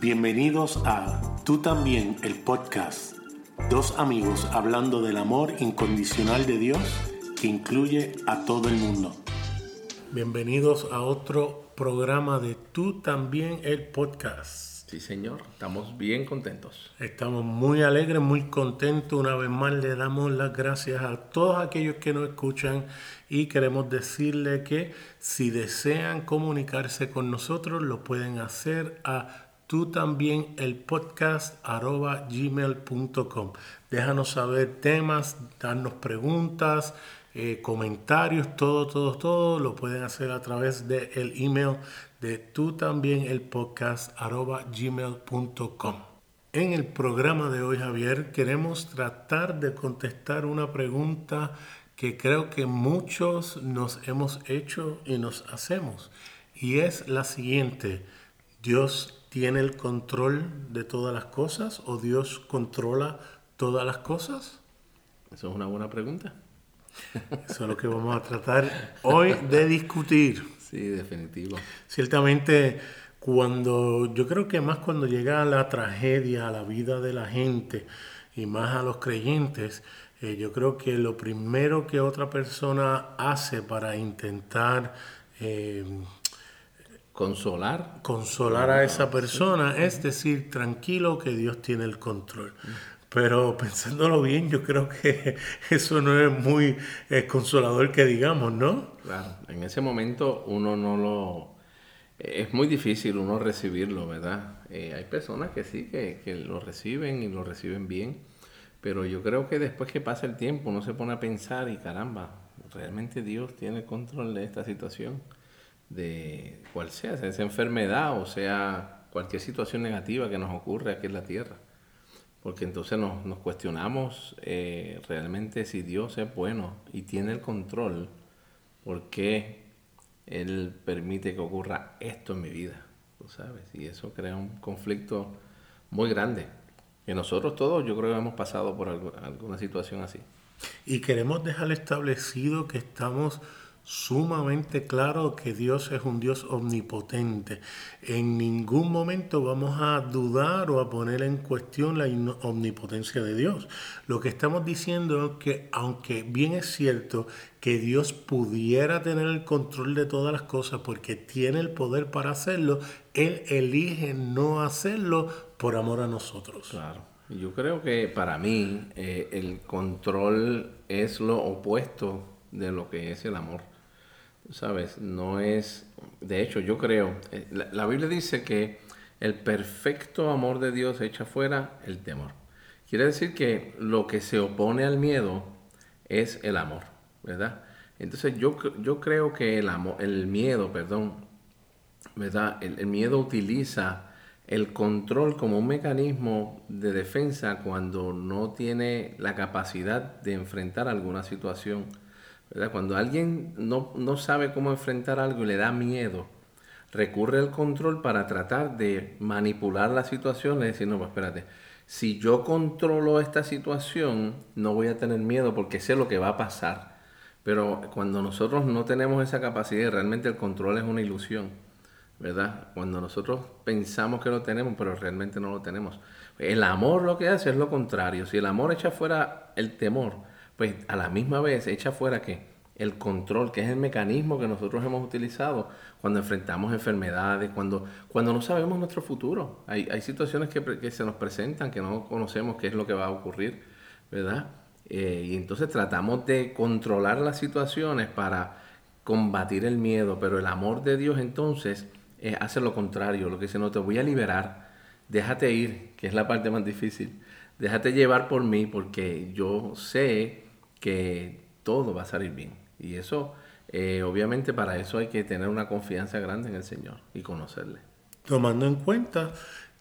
Bienvenidos a Tú también, el podcast. Dos amigos hablando del amor incondicional de Dios que incluye a todo el mundo. Bienvenidos a otro programa de Tú también, el podcast. Sí, señor, estamos bien contentos. Estamos muy alegres, muy contentos. Una vez más le damos las gracias a todos aquellos que nos escuchan y queremos decirle que si desean comunicarse con nosotros lo pueden hacer a tú también el podcast arroba gmail.com. Déjanos saber temas, darnos preguntas, eh, comentarios, todo, todo, todo. Lo pueden hacer a través del el email de tú también el podcast arroba gmail.com. En el programa de hoy, Javier, queremos tratar de contestar una pregunta que creo que muchos nos hemos hecho y nos hacemos. Y es la siguiente. Dios tiene el control de todas las cosas o Dios controla todas las cosas? Eso es una buena pregunta. Eso es lo que vamos a tratar hoy de discutir. Sí, definitivo. Ciertamente, cuando yo creo que más cuando llega la tragedia a la vida de la gente y más a los creyentes, eh, yo creo que lo primero que otra persona hace para intentar eh, Consolar. Consolar a esa persona, es decir, tranquilo que Dios tiene el control. Pero pensándolo bien, yo creo que eso no es muy eh, consolador que digamos, ¿no? Claro, en ese momento uno no lo... Es muy difícil uno recibirlo, ¿verdad? Eh, hay personas que sí, que, que, lo reciben y lo reciben bien, pero yo creo que después que pasa el tiempo uno se pone a pensar y caramba, realmente Dios tiene el control de esta situación de cual sea, esa enfermedad o sea cualquier situación negativa que nos ocurre aquí en la tierra. Porque entonces nos, nos cuestionamos eh, realmente si Dios es bueno y tiene el control, ¿por qué Él permite que ocurra esto en mi vida? ¿Tú sabes? Y eso crea un conflicto muy grande. Que nosotros todos yo creo que hemos pasado por alguna situación así. Y queremos dejar establecido que estamos sumamente claro que Dios es un Dios omnipotente. En ningún momento vamos a dudar o a poner en cuestión la omnipotencia de Dios. Lo que estamos diciendo es que aunque bien es cierto que Dios pudiera tener el control de todas las cosas porque tiene el poder para hacerlo, Él elige no hacerlo por amor a nosotros. Claro. Yo creo que para mí eh, el control es lo opuesto de lo que es el amor. ¿Sabes? No es, de hecho yo creo, eh, la, Biblia dice que el perfecto amor de Dios echa fuera el temor. Quiere decir que lo que se opone al miedo es el amor, ¿verdad? Entonces yo, yo creo que el, amor, el miedo, perdón, ¿verdad? el miedo utiliza el control como un mecanismo de defensa cuando no tiene la capacidad de enfrentar alguna situación cuando alguien no, sabe cómo enfrentar algo y le da miedo, recurre al control para tratar de manipular la situación y decir, no, pues espérate, si yo controlo esta situación, no voy a tener miedo porque sé lo que va a pasar. Pero cuando nosotros no tenemos esa capacidad, realmente el control es una ilusión, ¿verdad? Cuando nosotros pensamos que lo tenemos, pero realmente no lo tenemos. El amor lo que hace es lo contrario. Si el amor echa fuera el temor, pues a la misma vez echa fuera que el control, que es el mecanismo que nosotros hemos utilizado cuando enfrentamos enfermedades, cuando, cuando no sabemos nuestro futuro. Hay, hay situaciones que, que, se nos presentan que no conocemos qué es lo que va a ocurrir, ¿verdad? Eh, y entonces tratamos de controlar las situaciones para combatir el miedo, pero el amor de Dios entonces hace lo contrario, lo que dice, no te voy a liberar, déjate ir, que es la parte más difícil, déjate llevar por mí porque yo sé que todo va a salir bien. Y eso, eh, obviamente para eso hay que tener una confianza grande en el Señor y conocerle. Tomando en cuenta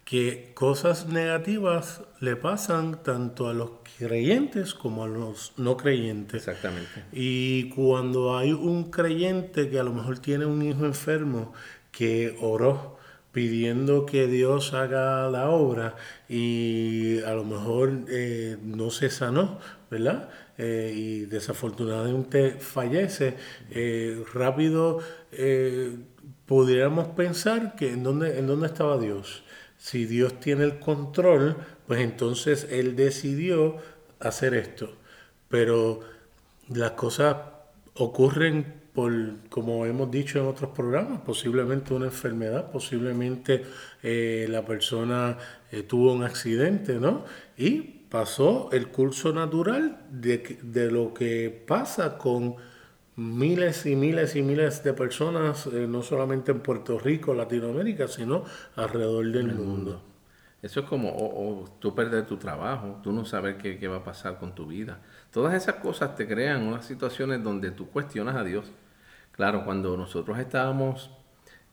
que cosas negativas le pasan tanto a los creyentes como a los no creyentes. Exactamente. Y cuando hay un creyente que a lo mejor tiene un hijo enfermo que oró pidiendo que Dios haga la obra y a lo mejor eh, no se sanó, ¿verdad? Eh, y desafortunadamente fallece, eh, rápido pudiéramos pensar que en dónde, en dónde estaba Dios. si Dios tiene el control, pues entonces Él decidió hacer esto. Pero las cosas ocurren por, como hemos dicho en otros programas, posiblemente una enfermedad, posiblemente eh, la persona eh, tuvo un accidente, ¿no? Y pasó el curso natural de, de lo que pasa con miles y miles y miles de personas, eh, no solamente en Puerto Rico, Latinoamérica, sino alrededor del mundo. Eso es como o, tú perder tu trabajo, tú no sabes qué, qué, va a pasar con tu vida. Todas esas cosas te crean unas situaciones donde tú cuestionas a Dios. Claro, cuando nosotros estábamos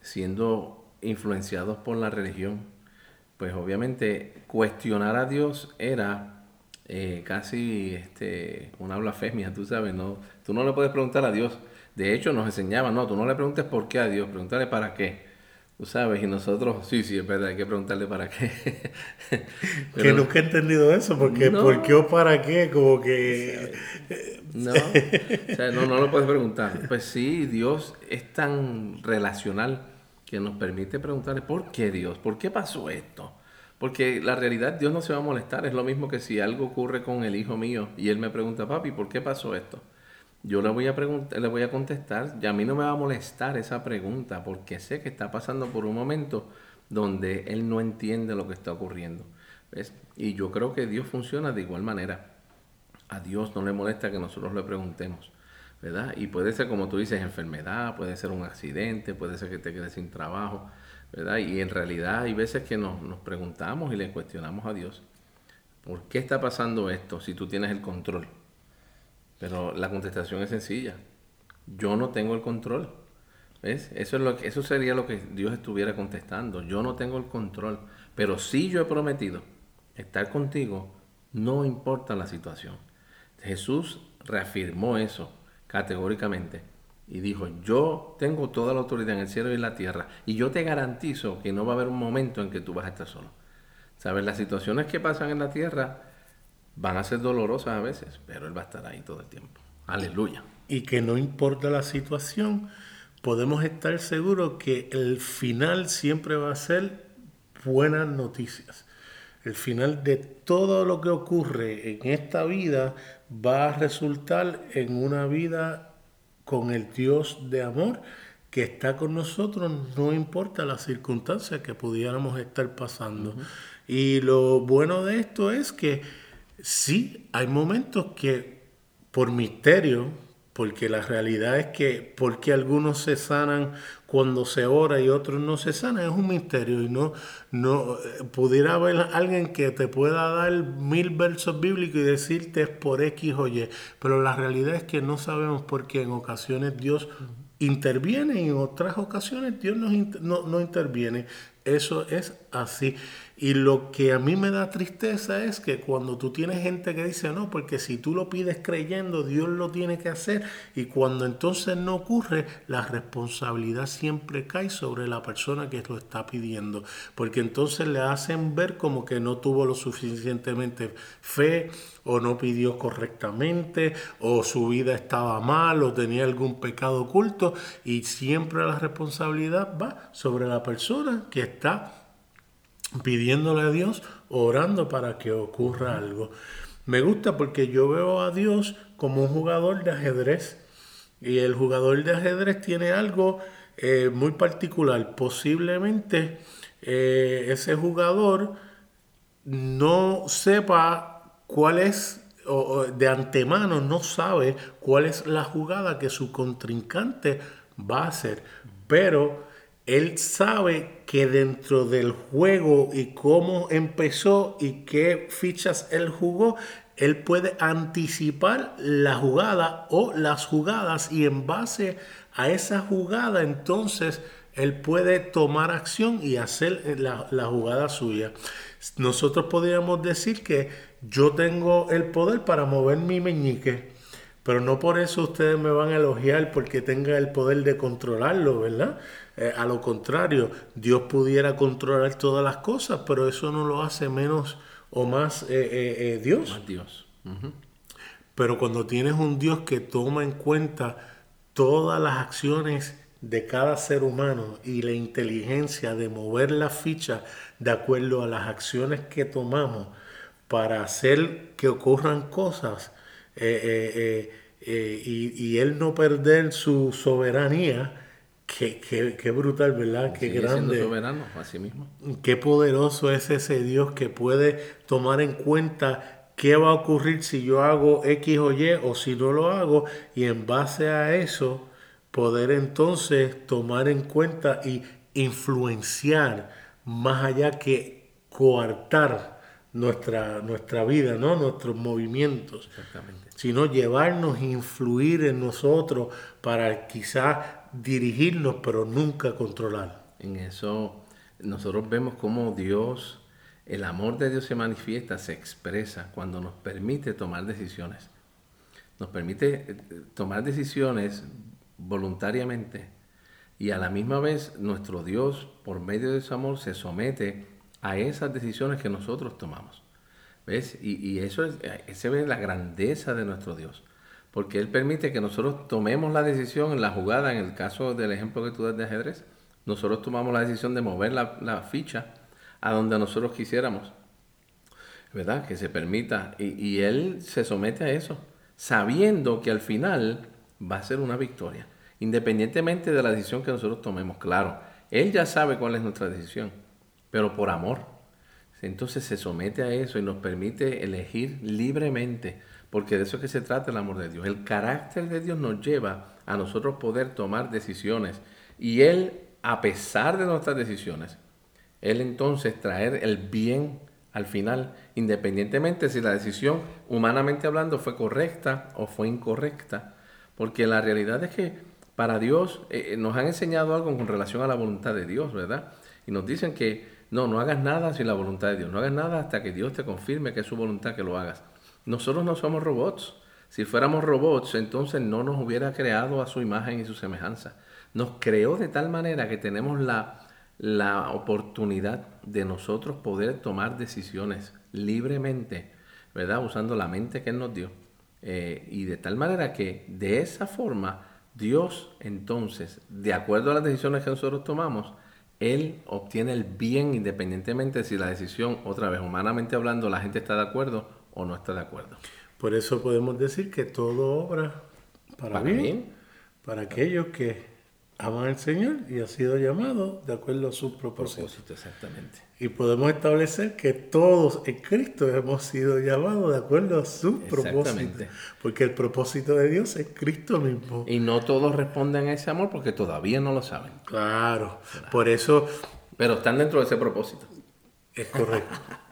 siendo influenciados por la religión, pues obviamente cuestionar a Dios era eh, casi este, una blasfemia, tú sabes, no, tú no le puedes preguntar a Dios. De hecho, nos enseñaba, no, tú no le preguntes por qué a Dios, pregúntale para qué. Tú sabes, y nosotros, sí, sí, es verdad, hay que preguntarle para qué. que nunca he entendido eso, porque ¿por qué o para qué? Como que... no, o sea, no, no lo puedes preguntar. Pues sí, Dios es tan relacional que nos permite preguntarle, ¿por qué Dios? ¿Por qué pasó esto? Porque la realidad, Dios no se va a molestar. Es lo mismo que si algo ocurre con el hijo mío y él me pregunta, papi, ¿por qué pasó esto? Yo le voy a preguntar, le voy a contestar, y a mí no me va a molestar esa pregunta, porque sé que está pasando por un momento donde él no entiende lo que está ocurriendo. ¿ves? Y yo creo que Dios funciona de igual manera. A Dios no le molesta que nosotros le preguntemos, ¿verdad? Y puede ser, como tú dices, enfermedad, puede ser un accidente, puede ser que te quedes sin trabajo, y en realidad hay veces que nos, preguntamos y le cuestionamos a Dios, ¿por qué está pasando esto si tú tienes el control? Pero la contestación es sencilla, yo no tengo el control. ¿Ves? Eso, es lo eso sería lo que Dios estuviera contestando. Yo no tengo el control, pero si yo he prometido estar contigo, no importa la situación. Jesús reafirmó eso categóricamente y dijo, yo tengo toda la autoridad en el cielo y en la tierra y yo te garantizo que no va a haber un momento en que tú vas a estar solo. ¿Sabes? Las situaciones que pasan en la tierra van a ser dolorosas a veces, pero Él va a estar ahí todo el tiempo. Aleluya. Y que no importa la situación, podemos estar seguros que el final siempre va a ser buenas noticias. El final de todo lo que ocurre en esta vida va a resultar en una vida con el Dios de amor que está con nosotros, no importa las circunstancias que pudiéramos estar pasando. Y lo bueno de esto es que sí, hay momentos que por misterio, porque la realidad es que porque algunos se sanan cuando se ora y otros no se sanan, es un misterio y no, no pudiera haber alguien que te pueda dar mil versos bíblicos y decirte es por X o Y, pero la realidad es que no sabemos por qué en ocasiones Dios interviene y en otras ocasiones Dios no, no interviene. Eso es así. Y lo que a mí me da tristeza es que cuando tú tienes gente que dice, no, porque si tú lo pides creyendo, Dios lo tiene que hacer, y cuando entonces no ocurre, la responsabilidad siempre cae sobre la persona que lo está pidiendo, porque entonces le hacen ver como que no tuvo lo suficientemente fe, o no pidió correctamente, o su vida estaba mal, o tenía algún pecado oculto, y siempre la responsabilidad va sobre la persona que está pidiéndole a Dios, orando para que ocurra algo. Me gusta porque yo veo a Dios como un jugador de ajedrez y el jugador de ajedrez tiene algo eh, muy particular. Posiblemente eh, ese jugador no sepa cuál es, o de antemano no sabe cuál es la jugada que su contrincante va a hacer, pero él sabe que dentro del juego y cómo empezó y qué fichas él jugó, él puede anticipar la jugada o las jugadas y en base a esa jugada entonces él puede tomar acción y hacer la, la jugada suya. Nosotros podríamos decir que yo tengo el poder para mover mi meñique, pero no por eso ustedes me van a elogiar porque tenga el poder de controlarlo, ¿verdad? Eh, a lo contrario, Dios pudiera controlar todas las cosas, pero eso no lo hace menos o más eh, eh, Dios. Más Dios. Pero cuando tienes un Dios que toma en cuenta todas las acciones de cada ser humano y la inteligencia de mover la ficha de acuerdo a las acciones que tomamos para hacer que ocurran cosas eh, eh, eh, y, él no perder su soberanía, qué, qué, brutal, ¿verdad? Qué grande. soberano, así mismo. Qué poderoso es ese Dios que puede tomar en cuenta qué va a ocurrir si yo hago X o Y o si no lo hago y en base a eso poder entonces tomar en cuenta y influenciar más allá que coartar nuestra, nuestra vida, ¿no? nuestros movimientos, sino llevarnos, influir en nosotros para quizás dirigirnos, pero nunca controlar. En eso nosotros vemos cómo Dios, el amor de Dios se manifiesta, se expresa cuando nos permite tomar decisiones. Nos permite eh, tomar decisiones voluntariamente y a la misma vez nuestro Dios, por medio de su amor, se somete a esas decisiones que nosotros tomamos. ¿Ves? Y, eso es, se ve la grandeza de nuestro Dios. Porque Él permite que nosotros tomemos la decisión en la jugada, en el caso del ejemplo que tú das de ajedrez, nosotros tomamos la decisión de mover la, ficha a donde nosotros quisiéramos. ¿Verdad? Que se permita. Y, y Él se somete a eso, sabiendo que al final va a ser una victoria, independientemente de la decisión que nosotros tomemos. Claro, Él ya sabe cuál es nuestra decisión, pero por amor. Entonces se somete a eso y nos permite elegir libremente, porque de eso es que se trata el amor de Dios. El carácter de Dios nos lleva a nosotros poder tomar decisiones y Él, a pesar de nuestras decisiones, Él entonces traer el bien al final, independientemente si la decisión, humanamente hablando, fue correcta o fue incorrecta. Porque la realidad es que para Dios eh, eh, nos han enseñado algo con relación a la voluntad de Dios, ¿verdad? Y nos dicen que no, no hagas nada sin la voluntad de Dios, no hagas nada hasta que Dios te confirme que es su voluntad que lo hagas. Nosotros no somos robots. Si fuéramos robots, entonces no nos hubiera creado a su imagen y su semejanza. Nos creó de tal manera que tenemos la, la oportunidad de nosotros poder tomar decisiones libremente, ¿verdad? Usando la mente que Él nos dio. Eh, y de tal manera que de esa forma Dios entonces, de acuerdo a las decisiones que nosotros tomamos, Él obtiene el bien independientemente de si la decisión, otra vez humanamente hablando, la gente está de acuerdo o no está de acuerdo. Por eso podemos decir que todo obra para, bien, para aquellos que aman al Señor y ha sido llamado de acuerdo a su propósito. exactamente. Y podemos establecer que todos en Cristo hemos sido llamados de acuerdo a su propósito. Porque el propósito de Dios es Cristo mismo. Y no todos responden a ese amor porque todavía no lo saben. Claro. Por eso... Pero están dentro de ese propósito. Es correcto.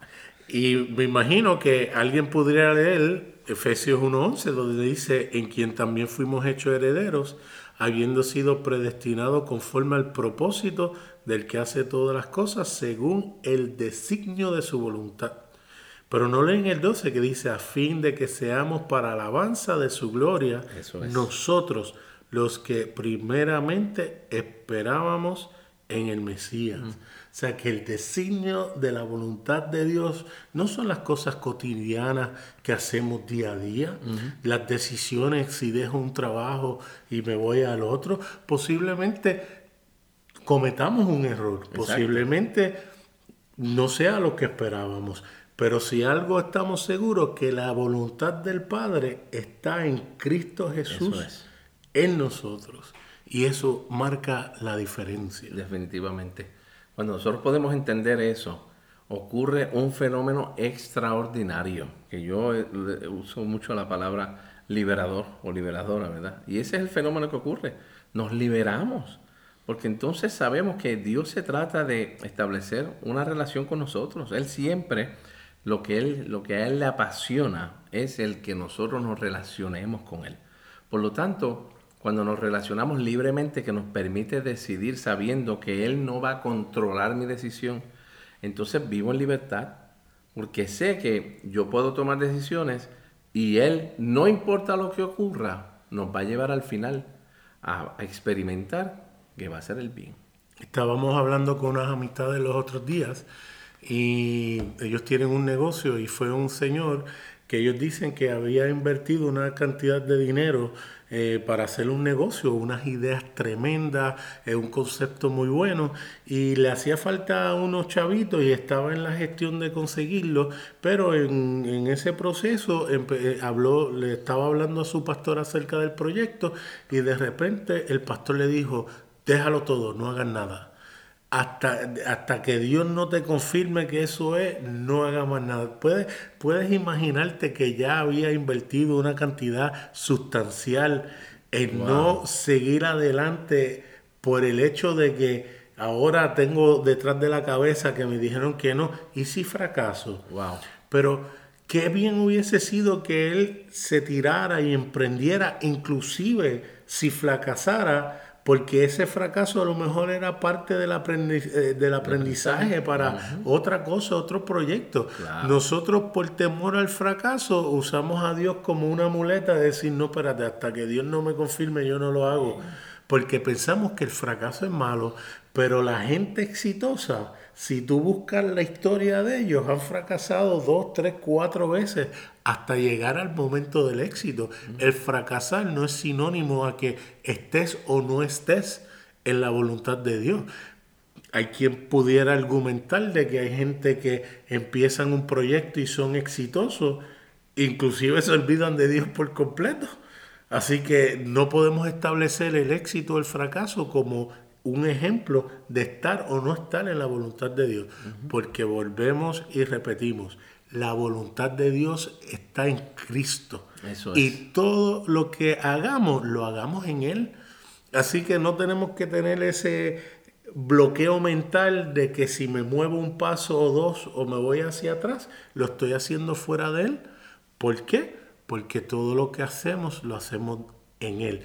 y me imagino que alguien podría leer Efesios 1.11, donde dice, en quien también fuimos hechos herederos habiendo sido predestinado conforme al propósito del que hace todas las cosas según el designio de su voluntad. Pero no leen el 12 que dice, a fin de que seamos para alabanza de su gloria, nosotros los que primeramente esperábamos en el Mesías. O sea que el designio de la voluntad de Dios no son las cosas cotidianas que hacemos día a día, las decisiones si dejo un trabajo y me voy al otro, posiblemente cometamos un error, posiblemente no sea lo que esperábamos. Pero si algo estamos seguros, que la voluntad del Padre está en Cristo Jesús, en nosotros. Y eso marca la diferencia. Definitivamente. Cuando nosotros podemos entender eso, ocurre un fenómeno extraordinario, que yo uso mucho la palabra liberador o liberadora, ¿verdad? Y ese es el fenómeno que ocurre. Nos liberamos, porque entonces sabemos que Dios se trata de establecer una relación con nosotros. Él siempre, lo que, él, lo que a Él le apasiona es el que nosotros nos relacionemos con Él. Por lo tanto, cuando nos relacionamos libremente, que nos permite decidir sabiendo que Él no va a controlar mi decisión, entonces vivo en libertad, porque sé que yo puedo tomar decisiones y Él, no importa lo que ocurra, nos va a llevar al final a, experimentar que va a ser el bien. Estábamos hablando con unas amistades los otros días y ellos tienen un negocio y fue un señor que ellos dicen que había invertido una cantidad de dinero eh, para hacer un negocio, unas ideas tremendas, eh, un concepto muy bueno, y le hacía falta unos chavitos y estaba en la gestión de conseguirlo, pero en, en ese proceso eh, habló, le estaba hablando a su pastor acerca del proyecto y de repente el pastor le dijo, déjalo todo, no hagas nada hasta, hasta que Dios no te confirme que eso es, no haga más nada. Puedes, puedes imaginarte que ya había invertido una cantidad sustancial en no seguir adelante por el hecho de que ahora tengo detrás de la cabeza que me dijeron que no, y si fracaso. Wow. Pero qué bien hubiese sido que él se tirara y emprendiera, inclusive si fracasara, porque ese fracaso a lo mejor era parte del, eh, del aprendizaje para otra cosa, otro proyecto. Nosotros por temor al fracaso usamos a Dios como una muleta de decir, no, espérate, hasta que Dios no me confirme yo no lo hago. Porque pensamos que el fracaso es malo, pero la gente exitosa si tú buscas la historia de ellos, han fracasado dos, tres, cuatro veces hasta llegar al momento del éxito. El fracasar no es sinónimo a que estés o no estés en la voluntad de Dios. Hay quien pudiera argumentar de que hay gente que empiezan un proyecto y son exitosos, inclusive se olvidan de Dios por completo. Así que no podemos establecer el éxito o el fracaso como un ejemplo de estar o no estar en la voluntad de Dios, porque volvemos y repetimos, la voluntad de Dios está en Cristo. Y todo lo que hagamos, lo hagamos en Él. Así que no tenemos que tener ese bloqueo mental de que si me muevo un paso o dos o me voy hacia atrás, lo estoy haciendo fuera de Él. ¿Por qué? Porque todo lo que hacemos lo hacemos en Él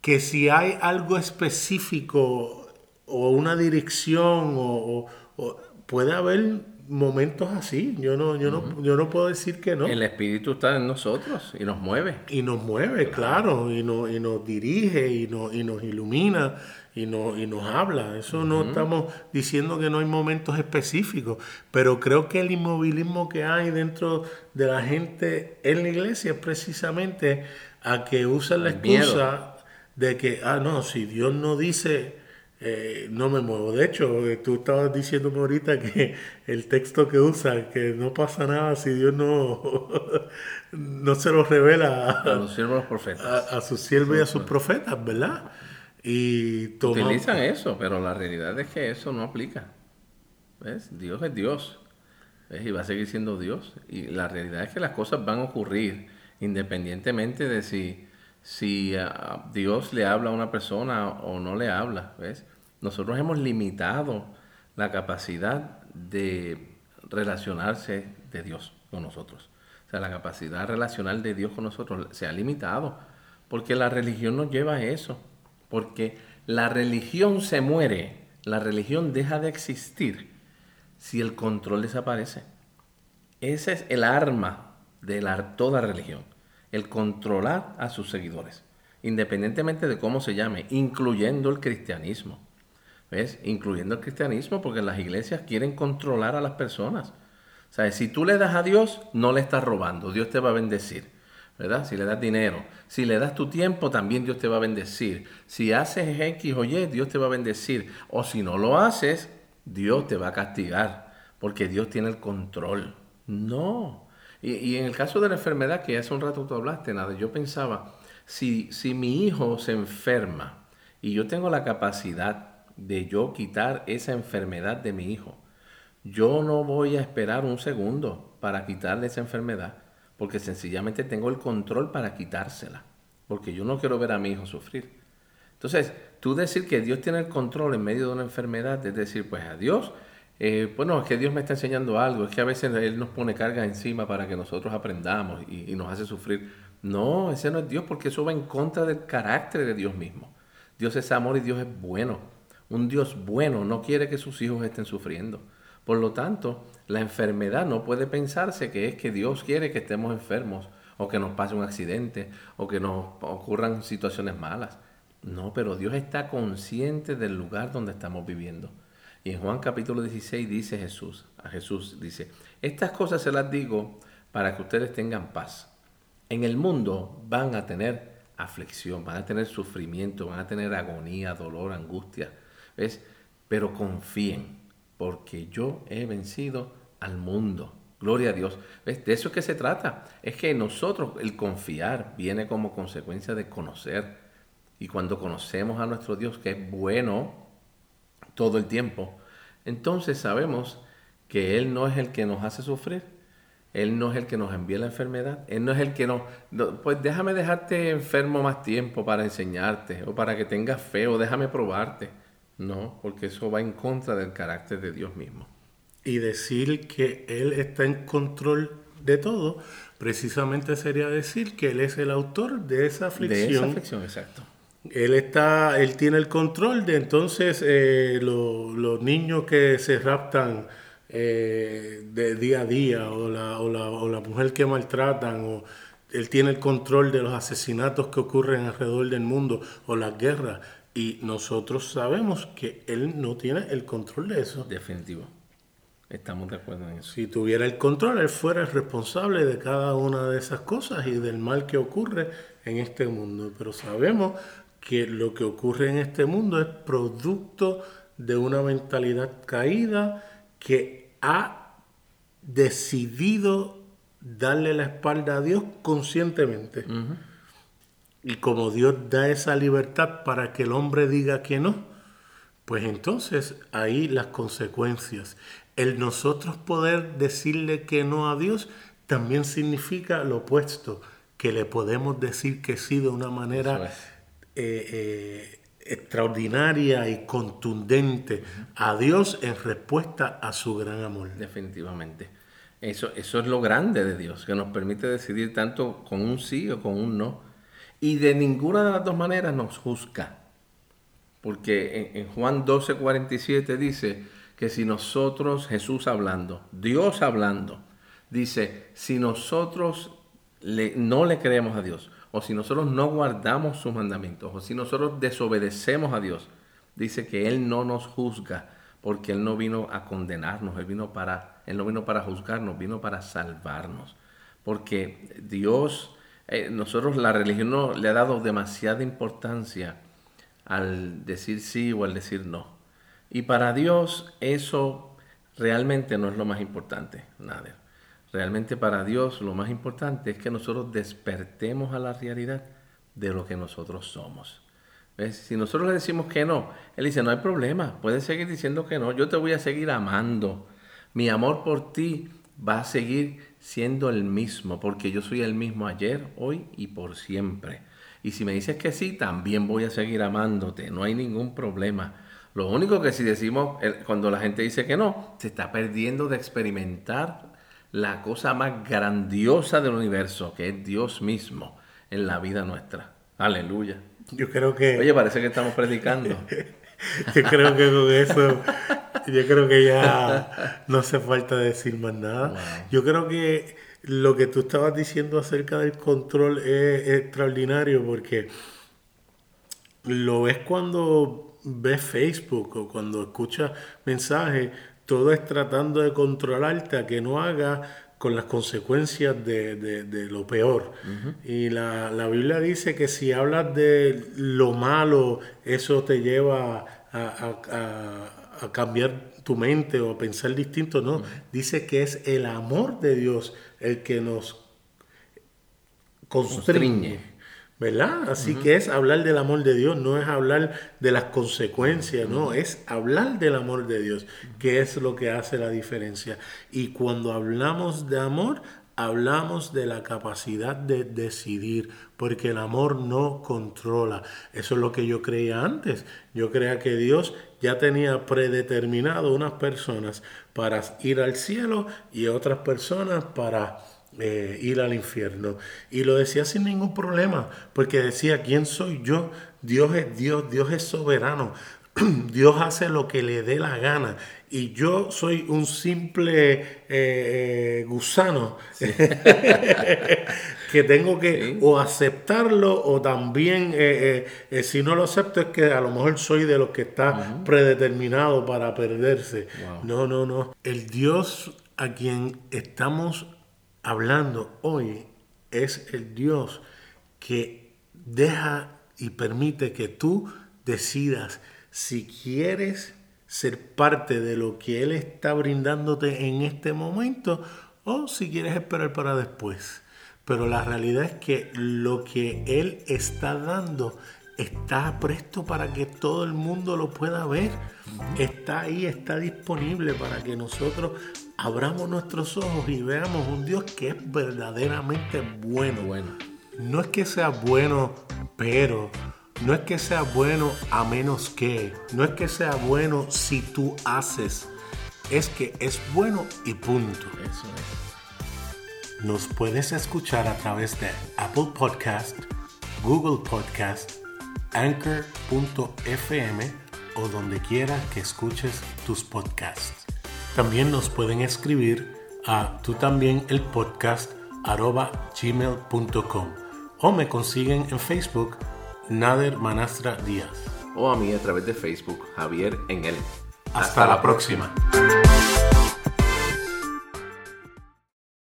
que si hay algo específico o una dirección o, puede haber momentos así. Yo no, yo no, yo no puedo decir que no. El espíritu está en nosotros y nos mueve. Y nos mueve, claro, y, nos, y nos dirige y nos, y nos ilumina y, nos, y nos habla. Eso no estamos diciendo que no hay momentos específicos, pero creo que el inmovilismo que hay dentro de la gente en la iglesia es precisamente a que usan la excusa de que, ah, no, si Dios no dice, eh, no me muevo. De hecho, eh, tú estabas diciéndome ahorita que el texto que usa, que no pasa nada si Dios no, no se lo revela a, los siervos profetas. A, sus siervos y a sus profetas, ¿verdad? Y Utilizan eso, pero la realidad es que eso no aplica. ¿Ves? Dios es Dios. Y va a seguir siendo Dios. Y la realidad es que las cosas van a ocurrir independientemente de si si Dios le habla a una persona o no le habla. ¿ves? Nosotros hemos limitado la capacidad de relacionarse de Dios con nosotros. O sea, la capacidad relacional de Dios con nosotros se ha limitado. Porque la religión nos lleva a eso. Porque la religión se muere, la religión deja de existir si el control desaparece. Ese es el arma de la, toda religión el controlar a sus seguidores, independientemente de cómo se llame, incluyendo el cristianismo. ¿Ves? Incluyendo el cristianismo, porque las iglesias quieren controlar a las personas. O sea, si tú le das a Dios, no le estás robando, Dios te va a bendecir. ¿verdad? Si le das dinero, si le das tu tiempo, también Dios te va a bendecir. Si haces X o Y, Dios te va a bendecir. O si no lo haces, Dios te va a castigar, porque Dios tiene el control. No, y, en el caso de la enfermedad, que hace un rato tú hablaste, nada, yo pensaba, si, si mi hijo se enferma y yo tengo la capacidad de yo quitar esa enfermedad de mi hijo, yo no voy a esperar un segundo para quitarle esa enfermedad, porque sencillamente tengo el control para quitársela, porque yo no quiero ver a mi hijo sufrir. Entonces, tú decir que Dios tiene el control en medio de una enfermedad, es decir, pues a Dios eh, bueno, es que Dios me está enseñando algo, es que a veces Él nos pone carga encima para que nosotros aprendamos y, nos hace sufrir. No, ese no es Dios porque eso va en contra del carácter de Dios mismo. Dios es amor y Dios es bueno. Un Dios bueno no quiere que sus hijos estén sufriendo. Por lo tanto, la enfermedad no puede pensarse que es que Dios quiere que estemos enfermos o que nos pase un accidente o que nos ocurran situaciones malas. No, pero Dios está consciente del lugar donde estamos viviendo. Y en Juan capítulo 16 dice Jesús, a Jesús dice, estas cosas se las digo para que ustedes tengan paz. En el mundo van a tener aflicción, van a tener sufrimiento, van a tener agonía, dolor, angustia. ¿Ves? Pero confíen, porque yo he vencido al mundo. Gloria a Dios. ¿Ves? De eso es que se trata. Es que nosotros, el confiar, viene como consecuencia de conocer. Y cuando conocemos a nuestro Dios, que es bueno todo el tiempo, entonces sabemos que Él no es el que nos hace sufrir, él no es el que nos envía la enfermedad. Él no es el que nos... pues déjame dejarte enfermo más tiempo para enseñarte o para que tengas fe o déjame probarte. No, porque eso va en contra del carácter de Dios mismo. Y decir que Él está en control de todo, precisamente sería decir que Él es el autor de esa aflicción. De esa aflicción, exacto. Él está, él tiene el control de entonces eh, los niños que se raptan eh, de día a día o la, o, la, o la mujer que maltratan o él tiene el control de los asesinatos que ocurren alrededor del mundo o las guerras y nosotros sabemos que él no tiene el control de eso. Definitivo. Estamos de acuerdo en eso. Si tuviera el control, él fuera el responsable de cada una de esas cosas y del mal que ocurre en este mundo. Pero sabemos que lo que ocurre en este mundo es producto de una mentalidad caída que ha decidido darle la espalda a Dios conscientemente. Y como Dios da esa libertad para que el hombre diga que no, pues entonces ahí las consecuencias. El nosotros poder decirle que no a Dios también significa lo opuesto, que le podemos decir que sí de una manera eh, eh, extraordinaria y contundente a Dios en respuesta a su gran amor. Definitivamente. Eso, eso es lo grande de Dios, que nos permite decidir tanto con un sí o con un no. Y de ninguna de las dos maneras nos juzga. Porque en, Juan 12, 47 dice que si nosotros, Jesús hablando, Dios hablando, dice, si nosotros le, no le creemos a Dios, o si nosotros no guardamos sus mandamientos, o si nosotros desobedecemos a Dios, dice que Él no nos juzga, porque Él no vino a condenarnos, Él, vino para, él no vino para juzgarnos, vino para salvarnos. Porque Dios, eh, nosotros la religión no, le ha dado demasiada importancia al decir sí o al decir no. Y para Dios eso realmente no es lo más importante, nada. Realmente para Dios lo más importante es que nosotros despertemos a la realidad de lo que nosotros somos. Si nosotros le decimos que no, Él dice, no hay problema, puedes seguir diciendo que no, yo te voy a seguir amando. Mi amor por ti va a seguir siendo el mismo, porque yo soy el mismo ayer, hoy y por siempre. Y si me dices que sí, también voy a seguir amándote, no hay ningún problema. Lo único que si decimos, cuando la gente dice que no, se está perdiendo de experimentar la cosa más grandiosa del universo, que es Dios mismo en la vida nuestra. Aleluya. Yo creo que... Oye, parece que estamos predicando. yo creo que con eso, yo creo que ya no hace falta decir más nada. Yo creo que lo que tú estabas diciendo acerca del control es, extraordinario porque lo ves cuando ves Facebook o cuando escuchas mensajes todo es tratando de controlarte a que no haga con las consecuencias de, lo peor. Y la, Biblia dice que si hablas de lo malo, eso te lleva a, cambiar tu mente o a pensar distinto. No, dice que es el amor de Dios el que nos constriñe. ¿Verdad? Así que es hablar del amor de Dios, no es hablar de las consecuencias, no, es hablar del amor de Dios, que es lo que hace la diferencia. Y cuando hablamos de amor, hablamos de la capacidad de decidir, porque el amor no controla. Eso es lo que yo creía antes. Yo creía que Dios ya tenía predeterminado unas personas para ir al cielo y otras personas para eh, ir al infierno. Y lo decía sin ningún problema, porque decía, ¿quién soy yo? Dios es Dios, Dios es soberano. Dios hace lo que le dé la gana y yo soy un simple eh, eh, gusano que tengo que o aceptarlo o también si no lo acepto es que a lo mejor soy de los que está predeterminado para perderse. No, no, no. El Dios a quien estamos hablando hoy es el Dios que deja y permite que tú decidas si quieres ser parte de lo que Él está brindándote en este momento o si quieres esperar para después. Pero la realidad es que lo que Él está dando está presto para que todo el mundo lo pueda ver. Está ahí, está disponible para que nosotros abramos nuestros ojos y veamos un Dios que es verdaderamente bueno. Bueno. No es que sea bueno, pero no es que sea bueno a menos que, no es que sea bueno si tú haces, es que es bueno y punto. Eso es. Nos puedes escuchar a través de Apple Podcast, Google Podcast, Anchor.fm o donde quiera que escuches tus podcasts. También nos pueden escribir a tú también el podcast arroba gmail.com o me consiguen en Facebook Nader Manastra Díaz. O a mí a través de Facebook, Javier en él. Hasta, la próxima.